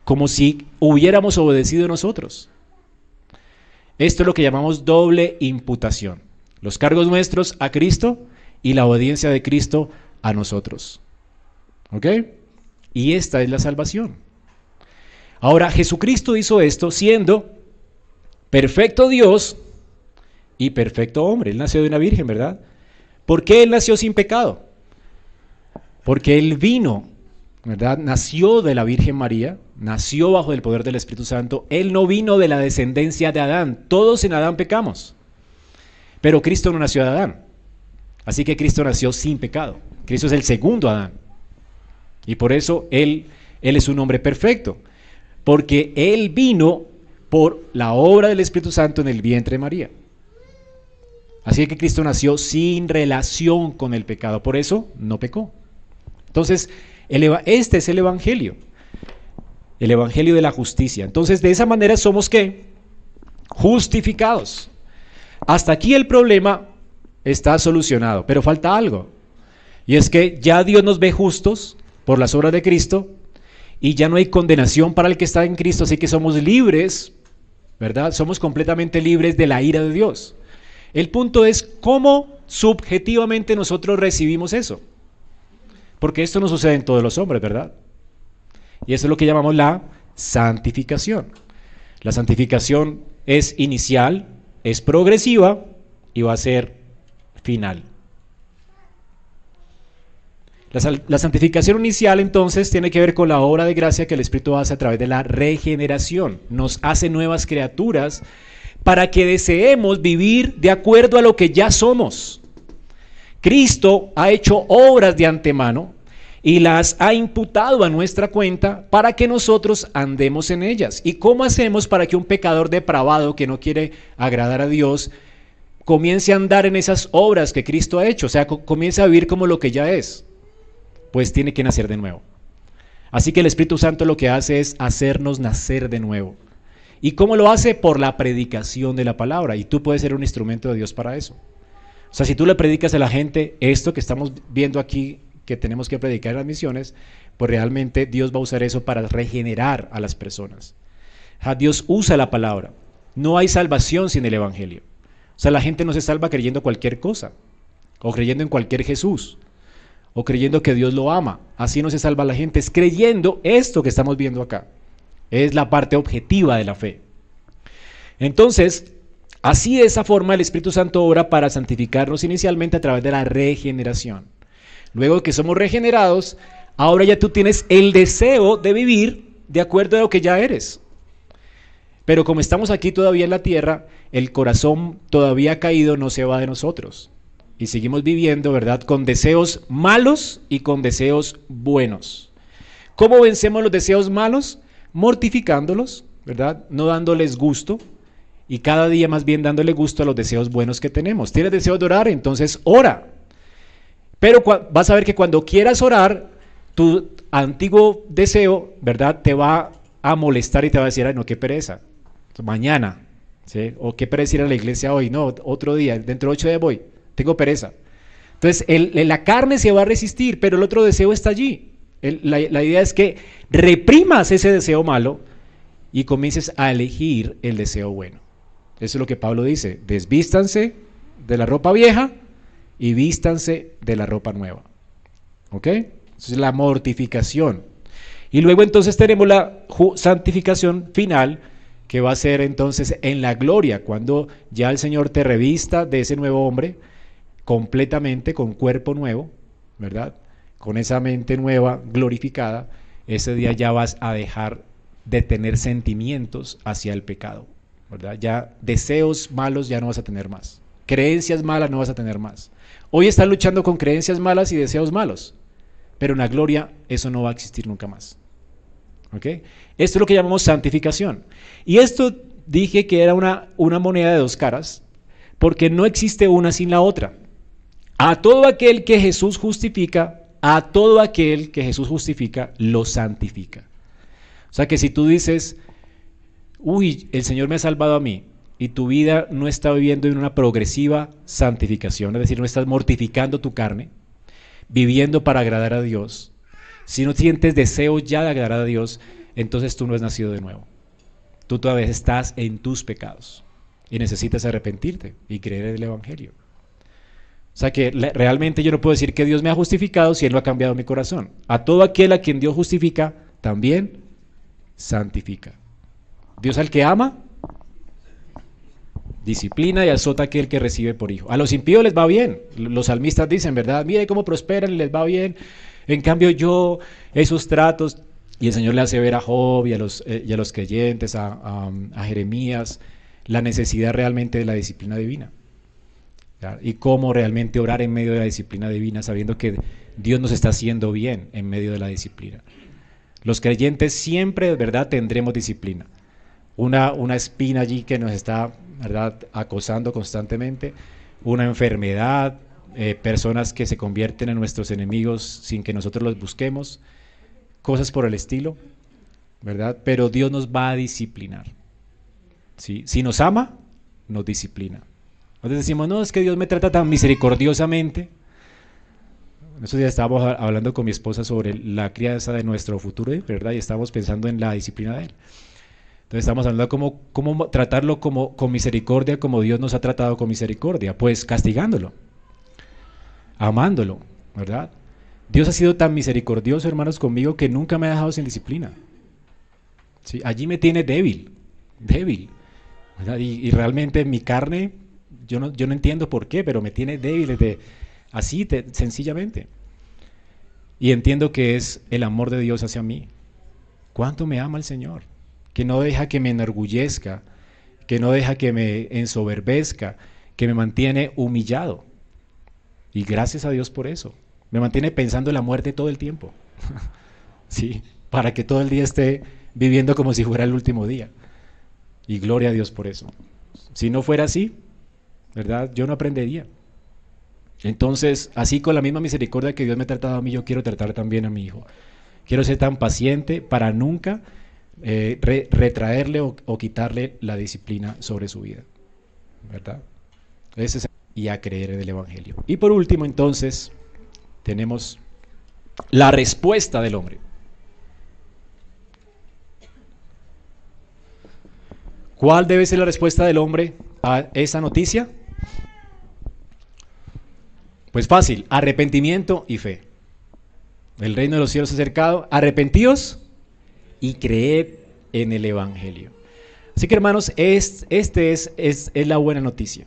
como si hubiéramos obedecido nosotros. Esto es lo que llamamos doble imputación. Los cargos nuestros a Cristo y la obediencia de Cristo a nosotros. ¿Ok? Y esta es la salvación. Ahora, Jesucristo hizo esto siendo perfecto Dios y perfecto hombre. Él nació de una virgen, ¿verdad? ¿Por qué él nació sin pecado? Porque él vino Nació de la Virgen María, nació bajo el poder del Espíritu Santo. Él no vino de la descendencia de Adán. Todos en Adán pecamos. Pero Cristo no nació de Adán. Así que Cristo nació sin pecado. Cristo es el segundo Adán. Y por eso Él, él es un hombre perfecto. Porque Él vino por la obra del Espíritu Santo en el vientre de María. Así que Cristo nació sin relación con el pecado. Por eso no pecó. Entonces, este es el Evangelio, el Evangelio de la justicia. Entonces, de esa manera somos qué? Justificados. Hasta aquí el problema está solucionado, pero falta algo. Y es que ya Dios nos ve justos por las obras de Cristo y ya no hay condenación para el que está en Cristo, así que somos libres, ¿verdad? Somos completamente libres de la ira de Dios. El punto es cómo subjetivamente nosotros recibimos eso. Porque esto no sucede en todos los hombres, ¿verdad? Y eso es lo que llamamos la santificación. La santificación es inicial, es progresiva y va a ser final. La, santificación inicial entonces tiene que ver con la obra de gracia que el Espíritu hace a través de la regeneración. Nos hace nuevas criaturas para que deseemos vivir de acuerdo a lo que ya somos. Cristo ha hecho obras de antemano y las ha imputado a nuestra cuenta para que nosotros andemos en ellas. ¿Y cómo hacemos para que un pecador depravado que no quiere agradar a Dios comience a andar en esas obras que Cristo ha hecho? O sea, comience a vivir como lo que ya es. Pues tiene que nacer de nuevo. Así que el Espíritu Santo lo que hace es hacernos nacer de nuevo. ¿Y cómo lo hace? Por la predicación de la palabra. Y tú puedes ser un instrumento de Dios para eso. O sea, si tú le predicas a la gente esto que estamos viendo aquí, que tenemos que predicar en las misiones, pues realmente Dios va a usar eso para regenerar a las personas. Dios usa la palabra. No hay salvación sin el Evangelio. O sea, la gente no se salva creyendo cualquier cosa, o creyendo en cualquier Jesús, o creyendo que Dios lo ama. Así no se salva la gente, es creyendo esto que estamos viendo acá. Es la parte objetiva de la fe. Entonces, Así de esa forma el Espíritu Santo obra para santificarnos inicialmente a través de la regeneración. Luego que somos regenerados, ahora ya tú tienes el deseo de vivir de acuerdo a lo que ya eres. Pero como estamos aquí todavía en la tierra, el corazón todavía caído no se va de nosotros. Y seguimos viviendo, ¿verdad? Con deseos malos y con deseos buenos. ¿Cómo vencemos los deseos malos? Mortificándolos, ¿verdad? No dándoles gusto, y cada día más bien dándole gusto a los deseos buenos que tenemos. ¿Tienes deseo de orar? Entonces ora. Pero vas a ver que cuando quieras orar, tu antiguo deseo, ¿verdad? Te va a molestar y te va a decir, ay, no, qué pereza. Mañana, ¿sí? O qué pereza ir a la iglesia hoy. No, otro día, dentro de ocho días voy. Tengo pereza. Entonces, la carne se va a resistir, pero el otro deseo está allí. la idea es que reprimas ese deseo malo y comiences a elegir el deseo bueno. Eso es lo que Pablo dice. Desvístanse de la ropa vieja y vístanse de la ropa nueva. ¿Ok? Es la mortificación. Y luego entonces tenemos la santificación final, que va a ser entonces en la gloria, cuando ya el Señor te revista de ese nuevo hombre completamente, con cuerpo nuevo, ¿verdad? Con esa mente nueva, glorificada, ese día ya vas a dejar de tener sentimientos hacia el pecado, Ya deseos malos ya no vas a tener más. Creencias malas no vas a tener más. Hoy estás luchando con creencias malas y deseos malos, pero en la gloria eso no va a existir nunca más. ¿Ok? Esto es lo que llamamos santificación. Y esto dije que era una, una moneda de dos caras, porque no existe una sin la otra. A todo aquel que Jesús justifica, a todo aquel que Jesús justifica, lo santifica. O sea que si tú dices, uy, el Señor me ha salvado a mí, y tu vida no está viviendo en una progresiva santificación, es decir, no estás mortificando tu carne, viviendo para agradar a Dios, si no sientes deseo ya de agradar a Dios, entonces tú no has nacido de nuevo. Tú todavía estás en tus pecados y necesitas arrepentirte y creer en el Evangelio. O sea que realmente yo no puedo decir que Dios me ha justificado si Él no ha cambiado mi corazón. A todo aquel a quien Dios justifica, también santifica. Dios al que ama, disciplina y azota a aquel que recibe por hijo. A los impíos les va bien. Los salmistas dicen, ¿verdad? Mire cómo prosperan, les va bien. En cambio yo, esos tratos, y el Señor le hace ver a Job y a los, eh, y a los creyentes, a, Jeremías, la necesidad realmente de la disciplina divina. Y cómo realmente orar en medio de la disciplina divina, sabiendo que Dios nos está haciendo bien en medio de la disciplina. Los creyentes siempre, de verdad, tendremos disciplina. Una, una espina allí que nos está, ¿verdad?, acosando constantemente, una enfermedad, eh, personas que se convierten en nuestros enemigos sin que nosotros los busquemos, cosas por el estilo, ¿verdad? Pero Dios nos va a disciplinar. ¿sí? Si nos ama, nos disciplina. Entonces decimos, no, es que Dios me trata tan misericordiosamente. En esos días estábamos hablando con mi esposa sobre la crianza de nuestro futuro, ¿verdad? Y estábamos pensando en la disciplina de Él. Entonces estamos hablando de cómo, tratarlo como, con misericordia, como Dios nos ha tratado con misericordia, pues castigándolo amándolo, ¿verdad? Dios ha sido tan misericordioso, hermanos, conmigo que nunca me ha dejado sin disciplina. ¿Sí? Allí me tiene débil, débil. Y, realmente mi carne, yo no, yo no entiendo por qué, pero me tiene débil de, así, sencillamente. Y entiendo que es el amor de Dios hacia mí. ¿Cuánto me ama el Señor? Que no deja que me enorgullezca, que no deja que me ensoberbezca, que me mantiene humillado. Y gracias a Dios por eso. Me mantiene pensando en la muerte todo el tiempo. sí, para que todo el día esté viviendo como si fuera el último día. Y gloria a Dios por eso. Si no fuera así, ¿verdad? Yo no aprendería. Entonces, así con la misma misericordia que Dios me ha tratado a mí, yo quiero tratar también a mi hijo. Quiero ser tan paciente para nunca eh, retraerle o, quitarle la disciplina sobre su vida. ¿Verdad? Es y a creer en el Evangelio. Y por último, entonces, tenemos la respuesta del hombre. ¿Cuál debe ser la respuesta del hombre a esa noticia? Pues fácil, arrepentimiento y fe. El reino de los cielos acercado, arrepentidos y creed en el Evangelio. Así que hermanos, este es, es, es la buena noticia.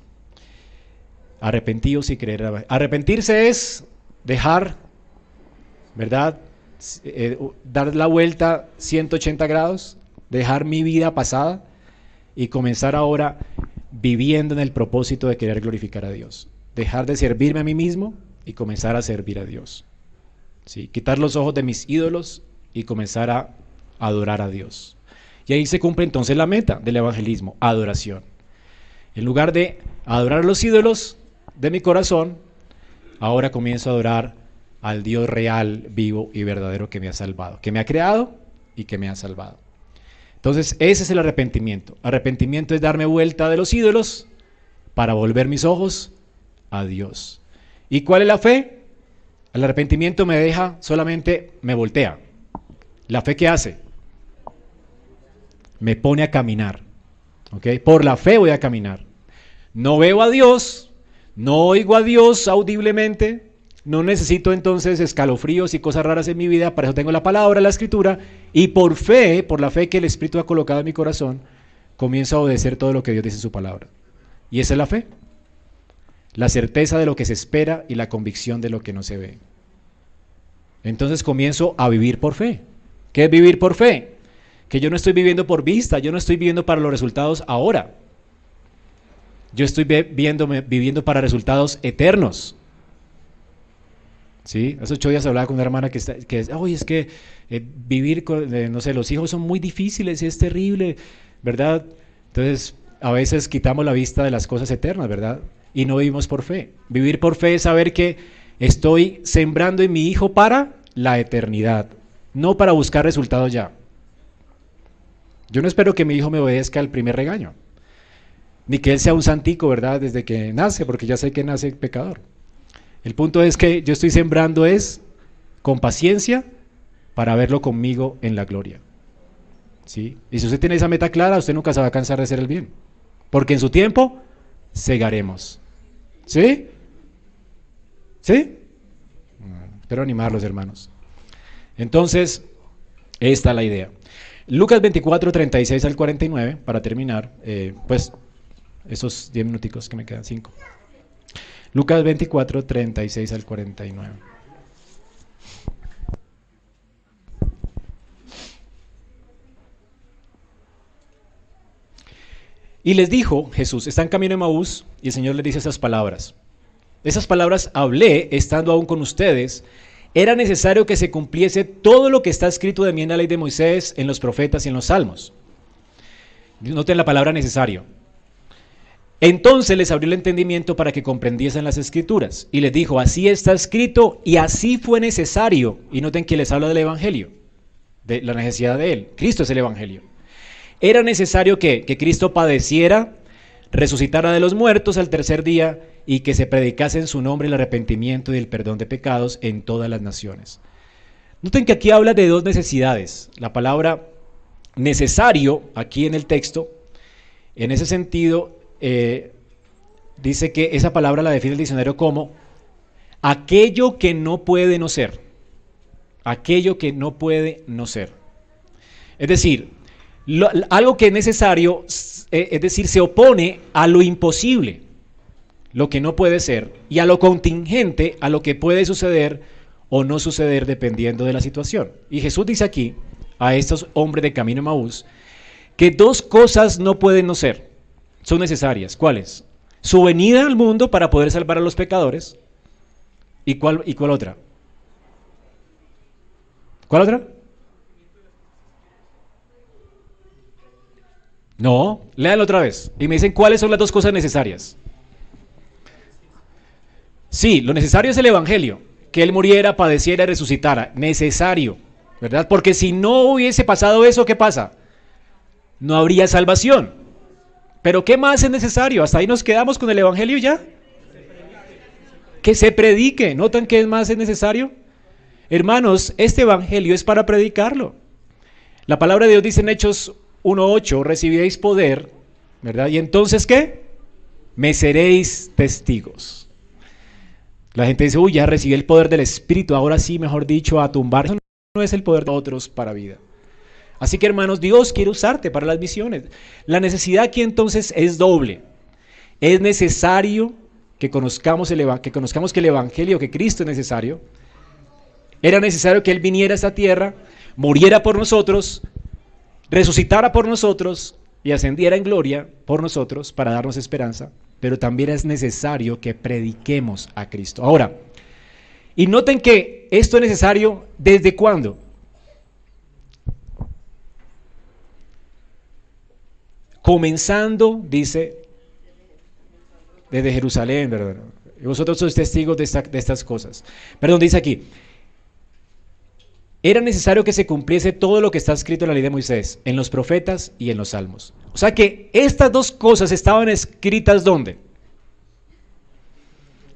Arrepentidos y creer. Arrepentirse es dejar, ¿verdad? Eh, dar la vuelta 180 grados, dejar mi vida pasada y comenzar ahora viviendo en el propósito de querer glorificar a Dios. Dejar de servirme a mí mismo y comenzar a servir a Dios. ¿Sí? Quitar los ojos de mis ídolos y comenzar a adorar a Dios. Y ahí se cumple entonces la meta del evangelismo, adoración. En lugar de adorar a los ídolos de mi corazón, ahora comienzo a adorar al Dios real, vivo y verdadero que me ha salvado, que me ha creado y que me ha salvado. Entonces, ese es el arrepentimiento. Arrepentimiento es darme vuelta de los ídolos para volver mis ojos a Dios. ¿Y cuál es la fe? El arrepentimiento me deja solamente, me voltea. ¿La fe qué hace? Me pone a caminar. ¿ok? Por la fe voy a caminar. No veo a Dios, no oigo a Dios audiblemente, no necesito entonces escalofríos y cosas raras en mi vida, para eso tengo la palabra, la escritura, y por fe, por la fe que el Espíritu ha colocado en mi corazón, comienzo a obedecer todo lo que Dios dice en su palabra. Y esa es la fe. La certeza de lo que se espera y la convicción de lo que no se ve. Entonces comienzo a vivir por fe. ¿Qué es vivir por fe? Que yo no estoy viviendo por vista, yo no estoy viviendo para los resultados ahora. Yo estoy viviendo para resultados eternos. ¿Sí? Hace ocho días hablaba con una hermana que, está, que oye, es que eh, vivir con, eh, no sé, los hijos son muy difíciles y es terrible, ¿verdad? Entonces, a veces quitamos la vista de las cosas eternas, ¿verdad? Y no vivimos por fe. Vivir por fe es saber que estoy sembrando en mi hijo para la eternidad, no para buscar resultados ya. Yo no espero que mi hijo me obedezca al primer regaño, ni que él sea un santico, ¿verdad? Desde que nace, porque ya sé que nace pecador. El punto es que yo estoy sembrando es con paciencia para verlo conmigo en la gloria. ¿Sí? Y si usted tiene esa meta clara, usted nunca se va a cansar de hacer el bien. Porque en su tiempo segaremos. ¿Sí? ¿Sí? Espero animarlos, hermanos. Entonces, esta es la idea. Lucas 24, 36 al 49, para terminar, eh, pues esos 10 minuticos que me quedan, 5. Lucas 24, 36 al 49. Y les dijo Jesús, está en camino de Maús, y el Señor les dice esas palabras. Esas palabras hablé estando aún con ustedes. Era necesario que se cumpliese todo lo que está escrito de mí en la ley de Moisés, en los profetas y en los salmos. Noten la palabra necesario. Entonces les abrió el entendimiento para que comprendiesen las escrituras y les dijo, así está escrito y así fue necesario. Y noten que les habla del Evangelio, de la necesidad de él. Cristo es el Evangelio. Era necesario que, que Cristo padeciera, resucitara de los muertos al tercer día y que se predicase en su nombre el arrepentimiento y el perdón de pecados en todas las naciones. Noten que aquí habla de dos necesidades. La palabra necesario aquí en el texto, en ese sentido, eh, dice que esa palabra la define el diccionario como aquello que no puede no ser. Aquello que no puede no ser. Es decir, algo que es necesario, eh, es decir, se opone a lo imposible, lo que no puede ser, y a lo contingente, a lo que puede suceder o no suceder dependiendo de la situación. Y Jesús dice aquí a estos hombres de camino Maús que dos cosas no pueden no ser son necesarias. ¿Cuáles? Su venida al mundo para poder salvar a los pecadores. ¿Y cuál, y cuál otra? ¿Cuál otra? No, léanlo otra vez. Y me dicen cuáles son las dos cosas necesarias. Sí, lo necesario es el Evangelio. Que Él muriera, padeciera y resucitara. Necesario. ¿Verdad? Porque si no hubiese pasado eso, ¿qué pasa? No habría salvación. Pero ¿qué más es necesario? Hasta ahí nos quedamos con el Evangelio ya. Que se predique. ¿Notan qué más es necesario? Hermanos, este Evangelio es para predicarlo. La palabra de Dios dice en Hechos 1.8, recibiréis poder, ¿verdad? Y entonces, ¿qué? Me seréis testigos. La gente dice, uy, ya recibí el poder del Espíritu, ahora sí, mejor dicho, a tumbar. Eso no es el poder de otros para vida. Así que hermanos, Dios quiere usarte para las misiones. La necesidad aquí entonces es doble. Es necesario que conozcamos, el, que conozcamos que el Evangelio, que Cristo es necesario. Era necesario que Él viniera a esta tierra, muriera por nosotros, resucitara por nosotros y ascendiera en gloria por nosotros para darnos esperanza. Pero también es necesario que prediquemos a Cristo. Ahora, y noten que esto es necesario desde cuándo? Comenzando, dice, desde Jerusalén, ¿verdad? Y vosotros sois testigos de, de estas cosas. Perdón, dice aquí, era necesario que se cumpliese todo lo que está escrito en la ley de Moisés, en los profetas y en los salmos. O sea que estas dos cosas estaban escritas ¿dónde?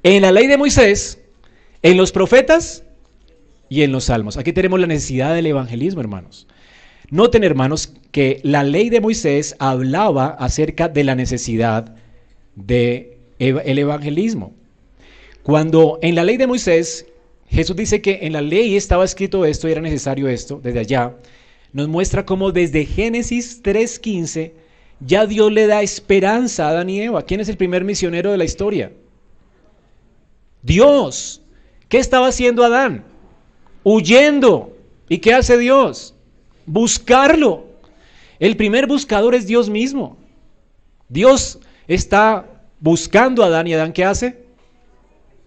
En la ley de Moisés, en los profetas y en los salmos. Aquí tenemos la necesidad del evangelismo, hermanos. Noten, hermanos, que la ley de Moisés hablaba acerca de la necesidad del el evangelismo. Cuando en la ley de Moisés Jesús dice que en la ley estaba escrito esto y era necesario esto, desde allá, nos muestra cómo desde Génesis 3.15 ya Dios le da esperanza a Adán y Eva. ¿Quién es el primer misionero de la historia? Dios. ¿Qué estaba haciendo Adán? Huyendo. ¿Y qué hace Dios? Buscarlo. El primer buscador es Dios mismo. Dios está buscando a Adán y Adán ¿qué hace?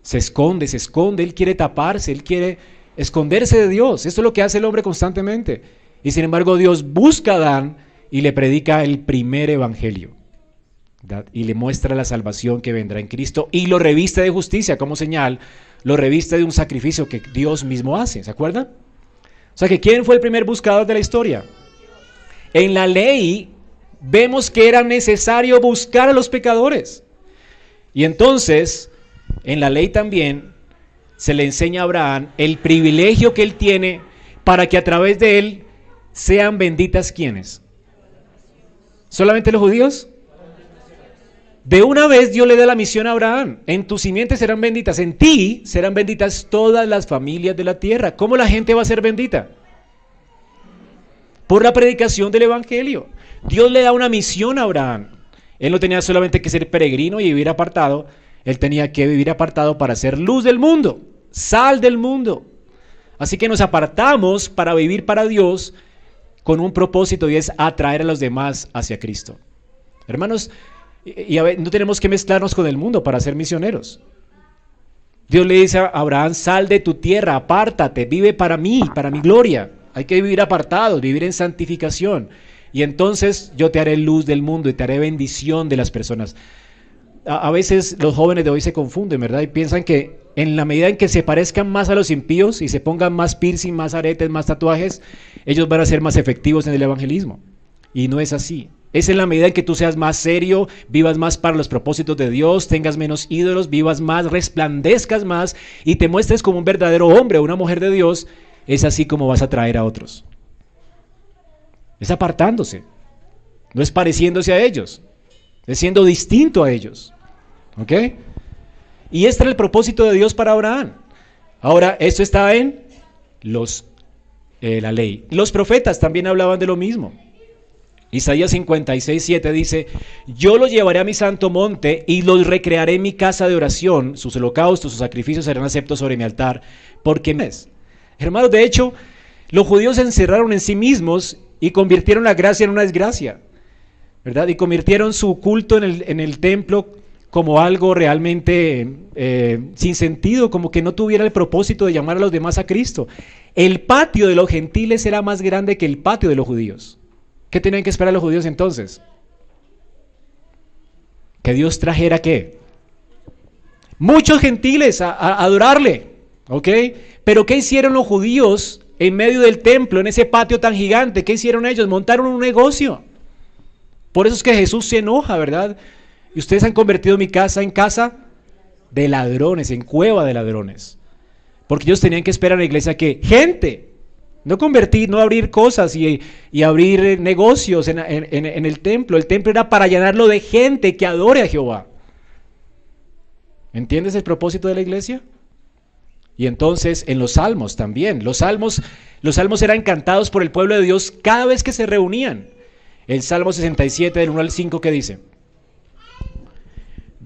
Se esconde, se esconde, él quiere taparse, él quiere esconderse de Dios. Eso es lo que hace el hombre constantemente. Y sin embargo Dios busca a Adán y le predica el primer evangelio. Y le muestra la salvación que vendrá en Cristo y lo reviste de justicia como señal, lo reviste de un sacrificio que Dios mismo hace. ¿Se acuerdan? O sea que ¿quién fue el primer buscador de la historia? En la ley vemos que era necesario buscar a los pecadores. Y entonces en la ley también se le enseña a Abraham el privilegio que él tiene para que a través de él sean benditas quienes. ¿Solamente los judíos? De una vez Dios le da la misión a Abraham. En tus simientes serán benditas. En ti serán benditas todas las familias de la tierra. ¿Cómo la gente va a ser bendita? Por la predicación del Evangelio. Dios le da una misión a Abraham. Él no tenía solamente que ser peregrino y vivir apartado, él tenía que vivir apartado para ser luz del mundo, sal del mundo. Así que nos apartamos para vivir para Dios con un propósito y es atraer a los demás hacia Cristo. Hermanos, y no tenemos que mezclarnos con el mundo para ser misioneros. Dios le dice a Abraham, sal de tu tierra, apártate, vive para mí, para mi gloria. Hay que vivir apartados, vivir en santificación. Y entonces yo te haré luz del mundo y te haré bendición de las personas a, veces los jóvenes de hoy se confunden, ¿verdad? Y piensan que en la medida en que se parezcan más a los impíos y se pongan más piercing, más aretes, más tatuajes, ellos van a ser más efectivos en el evangelismo. Y no es así. Es en la medida en que tú seas más serio, vivas más para los propósitos de Dios, tengas menos ídolos, vivas más, resplandezcas más y te muestres como un verdadero hombre o una mujer de Dios, es así como vas a atraer a otros. Es apartándose, no es pareciéndose a ellos, es siendo distinto a ellos. ¿Ok? Y este era el propósito de Dios para Abraham. Ahora, esto está en los, eh, la ley. Los profetas también hablaban de lo mismo. Isaías 56, 7 dice, yo los llevaré a mi santo monte y los recrearé en mi casa de oración, sus holocaustos, sus sacrificios serán aceptos sobre mi altar, porque es. Hermanos, de hecho, los judíos se encerraron en sí mismos y convirtieron la gracia en una desgracia, ¿verdad? Y convirtieron su culto en el, en el templo como algo realmente eh, sin sentido, como que no tuviera el propósito de llamar a los demás a Cristo. El patio de los gentiles era más grande que el patio de los judíos. ¿Qué tenían que esperar los judíos entonces? Que Dios trajera qué? Muchos gentiles a, a adorarle, ¿ok? Pero ¿qué hicieron los judíos en medio del templo, en ese patio tan gigante? ¿Qué hicieron ellos? Montaron un negocio. Por eso es que Jesús se enoja, ¿verdad? Y ustedes han convertido mi casa en casa de ladrones, en cueva de ladrones. Porque ellos tenían que esperar en la iglesia que gente, no convertir, no abrir cosas y, abrir negocios en, en, el templo. El templo era para llenarlo de gente que adore a Jehová. ¿Entiendes el propósito de la iglesia? Y entonces en los salmos también. Los salmos, los salmos eran cantados por el pueblo de Dios cada vez que se reunían. El Salmo 67 del 1 al 5 que dice.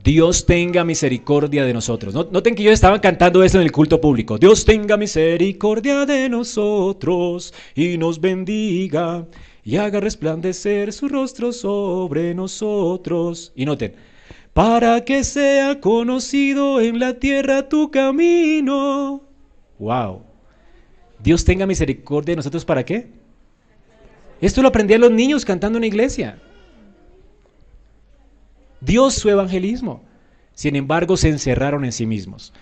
Dios tenga misericordia de nosotros. Noten que ellos estaban cantando eso en el culto público. Dios tenga misericordia de nosotros y nos bendiga y haga resplandecer su rostro sobre nosotros. Y noten, para que sea conocido en la tierra tu camino. Wow. Dios tenga misericordia de nosotros para qué? Esto lo aprendían los niños cantando en la iglesia. Dios su evangelismo. Sin embargo, se encerraron en sí mismos.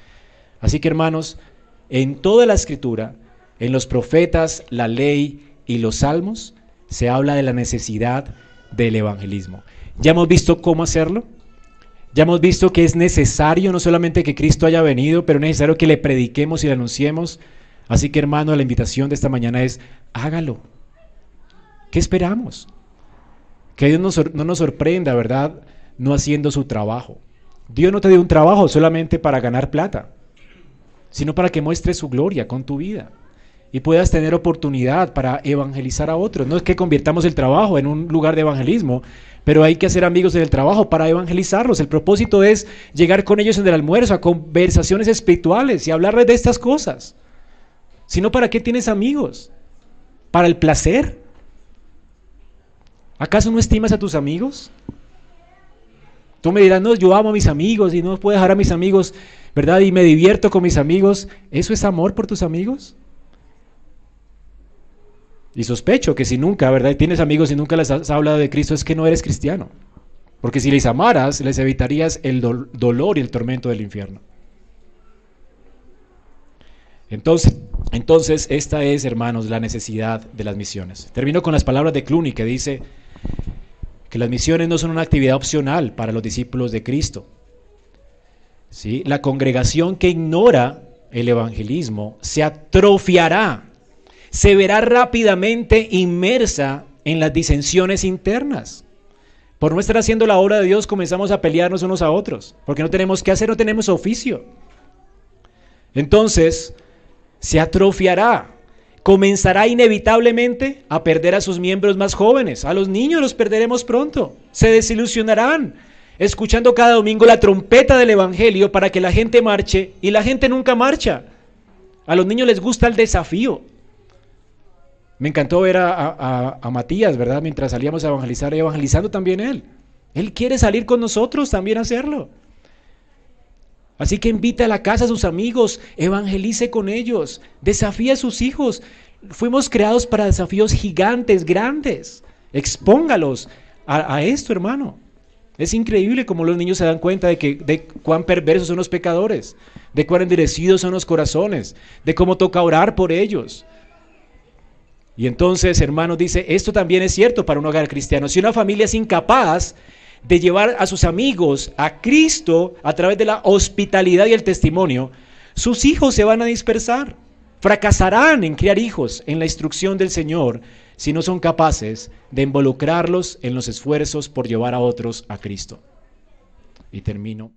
Así que hermanos, en toda la escritura, en los profetas, la ley y los salmos, se habla de la necesidad del evangelismo. Ya hemos visto cómo hacerlo. Ya hemos visto que es necesario no solamente que Cristo haya venido, pero es necesario que le prediquemos y le anunciemos. Así que hermano, la invitación de esta mañana es, hágalo. ¿Qué esperamos? Que Dios no nos sorprenda, ¿verdad? No haciendo su trabajo. Dios no te dio un trabajo solamente para ganar plata, sino para que muestres su gloria con tu vida y puedas tener oportunidad para evangelizar a otros. No es que convirtamos el trabajo en un lugar de evangelismo, pero hay que hacer amigos en el trabajo para evangelizarlos. El propósito es llegar con ellos en el almuerzo a conversaciones espirituales y hablarles de estas cosas. Si no, ¿para qué tienes amigos? ¿Para el placer? ¿Acaso no estimas a tus amigos? Tú me dirás, no, yo amo a mis amigos y no puedo dejar a mis amigos, ¿verdad? Y me divierto con mis amigos. ¿Eso es amor por tus amigos? Y sospecho que si nunca, ¿verdad? Tienes amigos y nunca les has hablado de Cristo, es que no eres cristiano. Porque si les amaras, les evitarías el dolor y el tormento del infierno. Entonces, entonces, esta es, hermanos, la necesidad de las misiones. Termino con las palabras de Cluny que dice que las misiones no son una actividad opcional para los discípulos de Cristo. ¿Sí? La congregación que ignora el evangelismo se atrofiará se verá rápidamente inmersa en las disensiones internas. Por no estar haciendo la obra de Dios comenzamos a pelearnos unos a otros, porque no tenemos que hacer, no tenemos oficio. Entonces, se atrofiará, comenzará inevitablemente a perder a sus miembros más jóvenes, a los niños los perderemos pronto, se desilusionarán, escuchando cada domingo la trompeta del Evangelio para que la gente marche y la gente nunca marcha. A los niños les gusta el desafío, me encantó ver a, Matías, ¿verdad? Mientras salíamos a evangelizar, evangelizando también él. Él quiere salir con nosotros también a hacerlo. Así que invita a la casa a sus amigos, evangelice con ellos, desafíe a sus hijos. Fuimos creados para desafíos gigantes, grandes. Expóngalos a, a esto, hermano. Es increíble cómo los niños se dan cuenta de, que, de cuán perversos son los pecadores, de cuán endurecidos son los corazones, de cómo toca orar por ellos. Y entonces, hermanos, dice, esto también es cierto para un hogar cristiano. Si una familia es incapaz de llevar a sus amigos a Cristo a través de la hospitalidad y el testimonio, sus hijos se van a dispersar. Fracasarán en criar hijos en la instrucción del Señor si no son capaces de involucrarlos en los esfuerzos por llevar a otros a Cristo. Y termino.